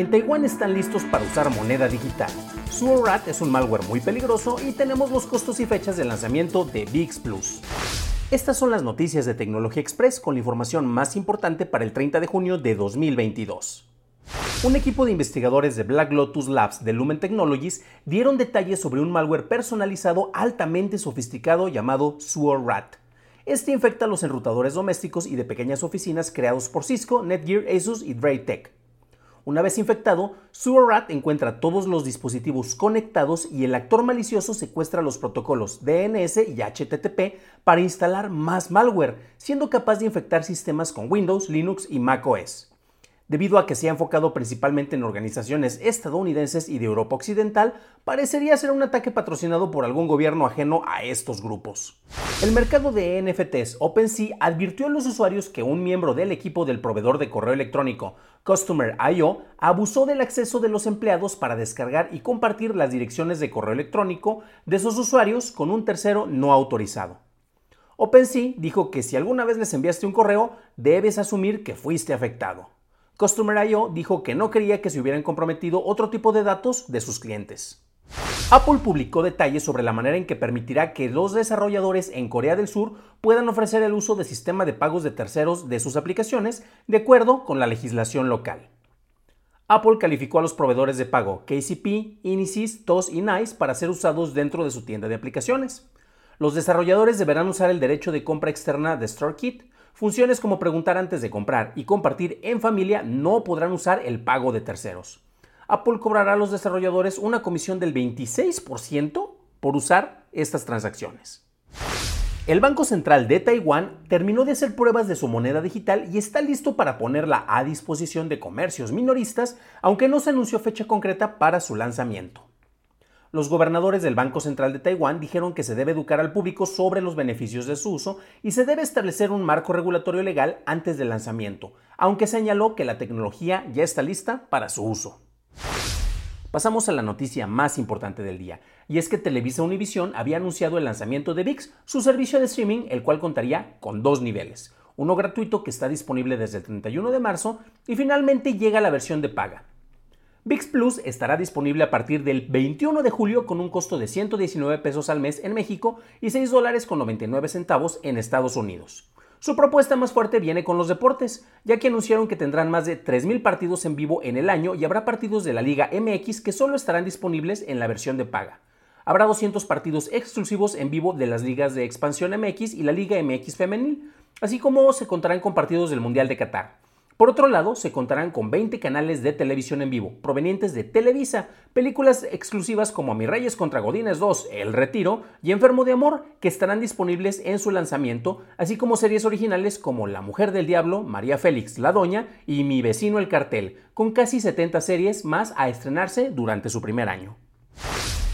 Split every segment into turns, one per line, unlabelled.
En Taiwán están listos para usar moneda digital. Suorat es un malware muy peligroso y tenemos los costos y fechas de lanzamiento de VIX Plus. Estas son las noticias de Tecnología Express con la información más importante para el 30 de junio de 2022. Un equipo de investigadores de Black Lotus Labs de Lumen Technologies dieron detalles sobre un malware personalizado altamente sofisticado llamado SuoRat. Este infecta los enrutadores domésticos y de pequeñas oficinas creados por Cisco, Netgear, Asus y Draytech. Una vez infectado, SureRat encuentra todos los dispositivos conectados y el actor malicioso secuestra los protocolos DNS y HTTP para instalar más malware, siendo capaz de infectar sistemas con Windows, Linux y macOS. Debido a que se ha enfocado principalmente en organizaciones estadounidenses y de Europa Occidental, parecería ser un ataque patrocinado por algún gobierno ajeno a estos grupos. El mercado de NFTs OpenSea advirtió a los usuarios que un miembro del equipo del proveedor de correo electrónico Customer.io abusó del acceso de los empleados para descargar y compartir las direcciones de correo electrónico de esos usuarios con un tercero no autorizado. OpenSea dijo que si alguna vez les enviaste un correo, debes asumir que fuiste afectado. Customer.io dijo que no quería que se hubieran comprometido otro tipo de datos de sus clientes. Apple publicó detalles sobre la manera en que permitirá que los desarrolladores en Corea del Sur puedan ofrecer el uso de sistema de pagos de terceros de sus aplicaciones de acuerdo con la legislación local. Apple calificó a los proveedores de pago KCP, Inisys, TOS y NICE para ser usados dentro de su tienda de aplicaciones. Los desarrolladores deberán usar el derecho de compra externa de StoreKit, Funciones como preguntar antes de comprar y compartir en familia no podrán usar el pago de terceros. Apple cobrará a los desarrolladores una comisión del 26% por usar estas transacciones. El Banco Central de Taiwán terminó de hacer pruebas de su moneda digital y está listo para ponerla a disposición de comercios minoristas, aunque no se anunció fecha concreta para su lanzamiento los gobernadores del Banco Central de Taiwán dijeron que se debe educar al público sobre los beneficios de su uso y se debe establecer un marco regulatorio legal antes del lanzamiento, aunque señaló que la tecnología ya está lista para su uso. Pasamos a la noticia más importante del día, y es que Televisa Univision había anunciado el lanzamiento de VIX, su servicio de streaming, el cual contaría con dos niveles, uno gratuito que está disponible desde el 31 de marzo y finalmente llega la versión de paga. VIX Plus estará disponible a partir del 21 de julio con un costo de 119 pesos al mes en México y 6 dólares con 99 centavos en Estados Unidos. Su propuesta más fuerte viene con los deportes, ya que anunciaron que tendrán más de 3.000 partidos en vivo en el año y habrá partidos de la Liga MX que solo estarán disponibles en la versión de paga. Habrá 200 partidos exclusivos en vivo de las ligas de Expansión MX y la Liga MX Femenil, así como se contarán con partidos del Mundial de Qatar. Por otro lado, se contarán con 20 canales de televisión en vivo, provenientes de Televisa, películas exclusivas como Mi Reyes contra Godines 2, El Retiro y Enfermo de Amor, que estarán disponibles en su lanzamiento, así como series originales como La Mujer del Diablo, María Félix, La Doña y Mi Vecino el Cartel, con casi 70 series más a estrenarse durante su primer año.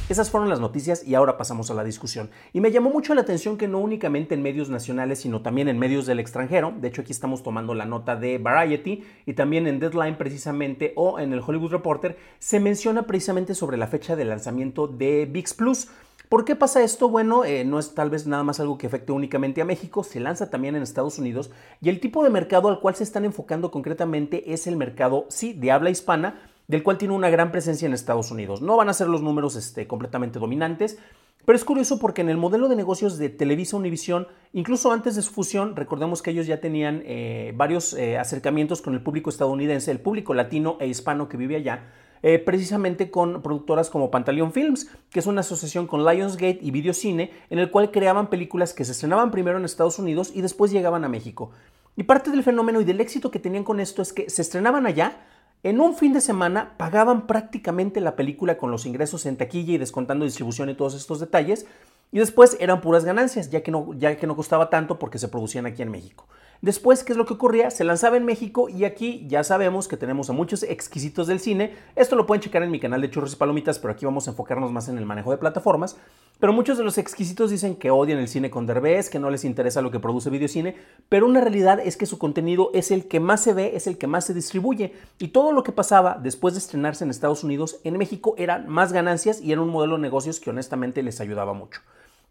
Esas fueron las noticias y ahora pasamos a la discusión. Y me llamó mucho la atención que no únicamente en medios nacionales, sino también en medios del extranjero, de hecho aquí estamos tomando la nota de Variety y también en Deadline precisamente o en el Hollywood Reporter, se menciona precisamente sobre la fecha de lanzamiento de VIX Plus. ¿Por qué pasa esto? Bueno, eh, no es tal vez nada más algo que afecte únicamente a México, se lanza también en Estados Unidos y el tipo de mercado al cual se están enfocando concretamente es el mercado, sí, de habla hispana, del cual tiene una gran presencia en Estados Unidos. No van a ser los números este, completamente dominantes, pero es curioso porque en el modelo de negocios de Televisa Univisión, incluso antes de su fusión, recordemos que ellos ya tenían eh, varios eh, acercamientos con el público estadounidense, el público latino e hispano que vive allá, eh, precisamente con productoras como Pantaleon Films, que es una asociación con Lionsgate y Videocine, en el cual creaban películas que se estrenaban primero en Estados Unidos y después llegaban a México. Y parte del fenómeno y del éxito que tenían con esto es que se estrenaban allá, en un fin de semana pagaban prácticamente la película con los ingresos en taquilla y descontando distribución y todos estos detalles, y después eran puras ganancias, ya que no, ya que no costaba tanto porque se producían aquí en México. Después, ¿qué es lo que ocurría? Se lanzaba en México y aquí ya sabemos que tenemos a muchos exquisitos del cine. Esto lo pueden checar en mi canal de Churros y Palomitas, pero aquí vamos a enfocarnos más en el manejo de plataformas. Pero muchos de los exquisitos dicen que odian el cine con Derbez, que no les interesa lo que produce videocine, pero una realidad es que su contenido es el que más se ve, es el que más se distribuye. Y todo lo que pasaba después de estrenarse en Estados Unidos, en México eran más ganancias y era un modelo de negocios que honestamente les ayudaba mucho.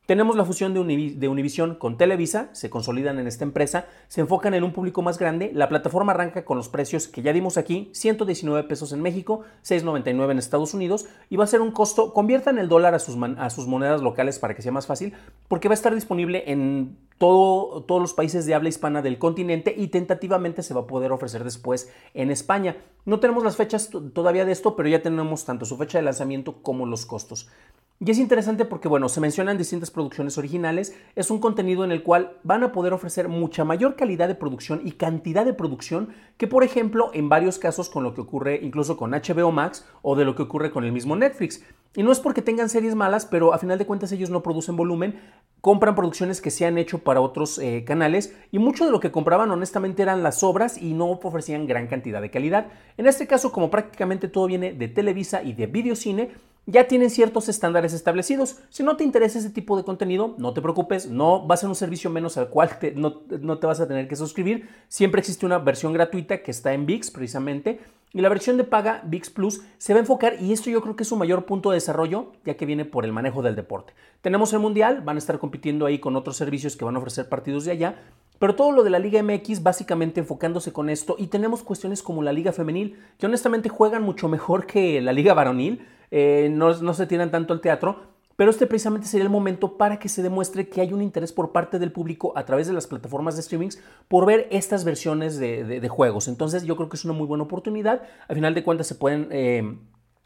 Tenemos la fusión de, Univision con Televisa, se consolidan en esta empresa, se enfocan en un público más grande, la plataforma arranca con los precios que ya dimos aquí, 119 pesos en México, 6.99 en Estados Unidos y va a ser un costo, conviertan el dólar a sus, monedas locales para que sea más fácil, porque va a estar disponible en todo, todos los países de habla hispana del continente y tentativamente se va a poder ofrecer después en España. No tenemos las fechas todavía de esto, pero ya tenemos tanto su fecha de lanzamiento como los costos. Y es interesante porque, bueno, se mencionan distintas producciones originales, es un contenido en el cual van a poder ofrecer mucha mayor calidad de producción y cantidad de producción que, por ejemplo, en varios casos con lo que ocurre incluso con HBO Max o de lo que ocurre con el mismo Netflix. Y no es porque tengan series malas, pero a final de cuentas ellos no producen volumen, compran producciones que se han hecho para otros eh, canales y mucho de lo que compraban honestamente eran las obras y no ofrecían gran cantidad de calidad. En este caso, como prácticamente todo viene de Televisa y de Videocine, ya tienen ciertos estándares establecidos. Si no te interesa ese tipo de contenido, no te preocupes, no va a ser un servicio menos al cual no, no, te vas a tener que suscribir. Siempre existe una versión gratuita que está en VIX precisamente. Y la versión de paga VIX Plus se va a enfocar, y esto yo creo que es su mayor punto de desarrollo, ya que viene por el manejo del deporte. Tenemos el Mundial, van a estar compitiendo ahí con otros servicios que van a ofrecer partidos de allá, pero todo lo de la Liga MX básicamente enfocándose con esto y tenemos cuestiones como la Liga Femenil, que honestamente juegan mucho mejor que la Liga Varonil eh, no, se tiran tanto al teatro, pero este precisamente sería el momento para que se demuestre que hay un interés por parte del público a través de las plataformas de streamings por ver estas versiones de, juegos. Entonces yo creo que es una muy buena oportunidad. Al final de cuentas se pueden... Eh,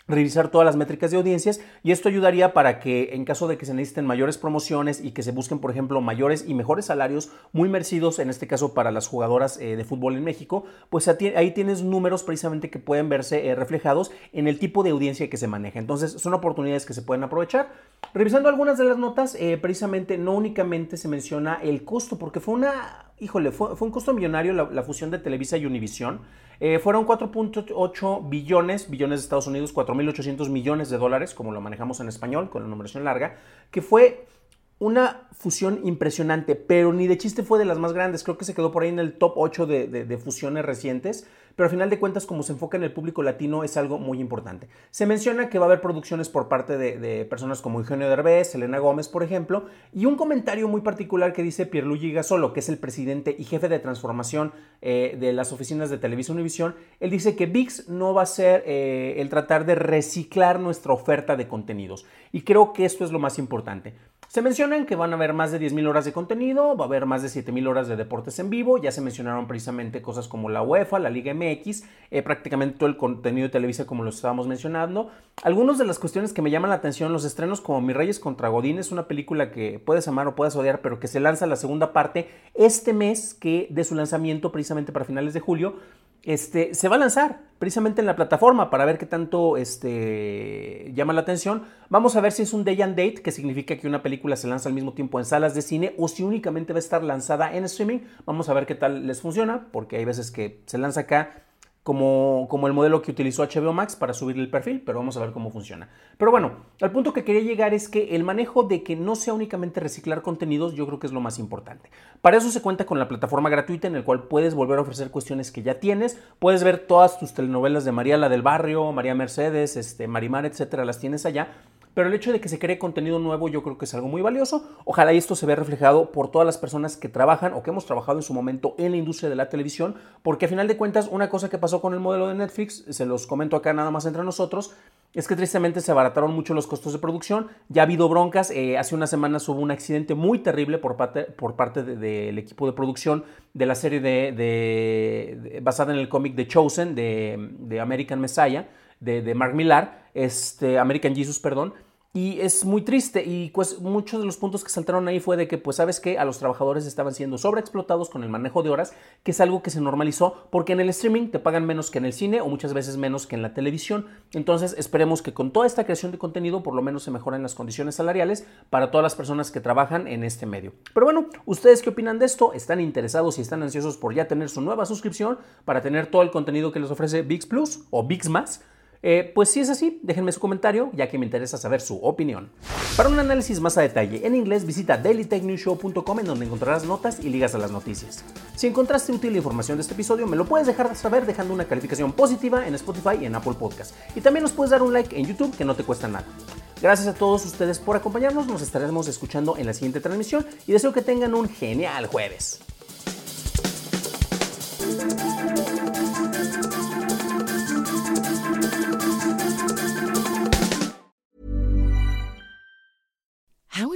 revisar todas las métricas de audiencias y esto ayudaría para que en caso de que se necesiten mayores promociones y que se busquen, por ejemplo, mayores y mejores salarios muy merecidos, en este caso para las jugadoras eh, de fútbol en México, pues ahí tienes números precisamente que pueden verse eh, reflejados en el tipo de audiencia que se maneja. Entonces son oportunidades que se pueden aprovechar. Revisando algunas de las notas, eh, precisamente no únicamente se menciona el costo, porque fue una híjole, fue, un costo millonario la, fusión de Televisa y Univision. Eh, fueron 4.8 billones, billones de Estados Unidos, 4.800 millones de dólares, como lo manejamos en español, con la numeración larga, que fue una fusión impresionante, pero ni de chiste fue de las más grandes. Creo que se quedó por ahí en el top 8 de, fusiones recientes, pero al final de cuentas, como se enfoca en el público latino, es algo muy importante. Se menciona que va a haber producciones por parte de, personas como Eugenio Derbez, Elena Gómez, por ejemplo, y un comentario muy particular que dice Pierluigi Gasolo, que es el presidente y jefe de transformación eh, de las oficinas de Televisa Univisión. Él dice que VIX no va a ser eh, el tratar de reciclar nuestra oferta de contenidos, y creo que esto es lo más importante. Se mencionan que van a haber más de 10.000 horas de contenido, va a haber más de 7.000 horas de deportes en vivo, ya se mencionaron precisamente cosas como la UEFA, la Liga MX, eh, prácticamente todo el contenido de Televisa como lo estábamos mencionando. Algunas de las cuestiones que me llaman la atención, los estrenos como Mi Reyes contra Godín, es una película que puedes amar o puedes odiar, pero que se lanza la segunda parte este mes que de su lanzamiento precisamente para finales de julio este, se va a lanzar precisamente en la plataforma para ver qué tanto este, llama la atención. Vamos a ver si es un day and date, que significa que una película se lanza al mismo tiempo en salas de cine o si únicamente va a estar lanzada en streaming. Vamos a ver qué tal les funciona, porque hay veces que se lanza acá como, como, el modelo que utilizó HBO Max para subir el perfil, pero vamos a ver cómo funciona. Pero bueno, al punto que quería llegar es que el manejo de que no sea únicamente reciclar contenidos, yo creo que es lo más importante. Para eso se cuenta con la plataforma gratuita en el cual puedes volver a ofrecer cuestiones que ya tienes, puedes ver todas tus telenovelas de María la del Barrio, María Mercedes, este, Marimar, etcétera, las tienes allá pero el hecho de que se cree contenido nuevo yo creo que es algo muy valioso. Ojalá esto se vea reflejado por todas las personas que trabajan o que hemos trabajado en su momento en la industria de la televisión, porque a final de cuentas una cosa que pasó con el modelo de Netflix, se los comento acá nada más entre nosotros, es que tristemente se abarataron mucho los costos de producción. Ya ha habido broncas. Eh, hace unas semanas hubo un accidente muy terrible por parte, por parte del equipo de producción de la serie de, basada en el cómic de Chosen de American Messiah de, de Mark Millar, este, American Jesus, perdón, y es muy triste y pues muchos de los puntos que saltaron ahí fue de que pues sabes que a los trabajadores estaban siendo sobreexplotados con el manejo de horas, que es algo que se normalizó porque en el streaming te pagan menos que en el cine o muchas veces menos que en la televisión. Entonces esperemos que con toda esta creación de contenido por lo menos se mejoren las condiciones salariales para todas las personas que trabajan en este medio. Pero bueno, ¿ustedes qué opinan de esto? ¿Están interesados y están ansiosos por ya tener su nueva suscripción para tener todo el contenido que les ofrece VIX Plus o VIX Más? Eh, pues si es así, déjenme su comentario, ya que me interesa saber su opinión. Para un análisis más a detalle en inglés, visita dailytechnewshow.com en donde encontrarás notas y ligas a las noticias. Si encontraste útil la información de este episodio, me lo puedes dejar saber dejando una calificación positiva en Spotify y en Apple Podcast. Y también nos puedes dar un like en YouTube que no te cuesta nada. Gracias a todos ustedes por acompañarnos, nos estaremos escuchando en la siguiente transmisión y deseo que tengan un genial jueves.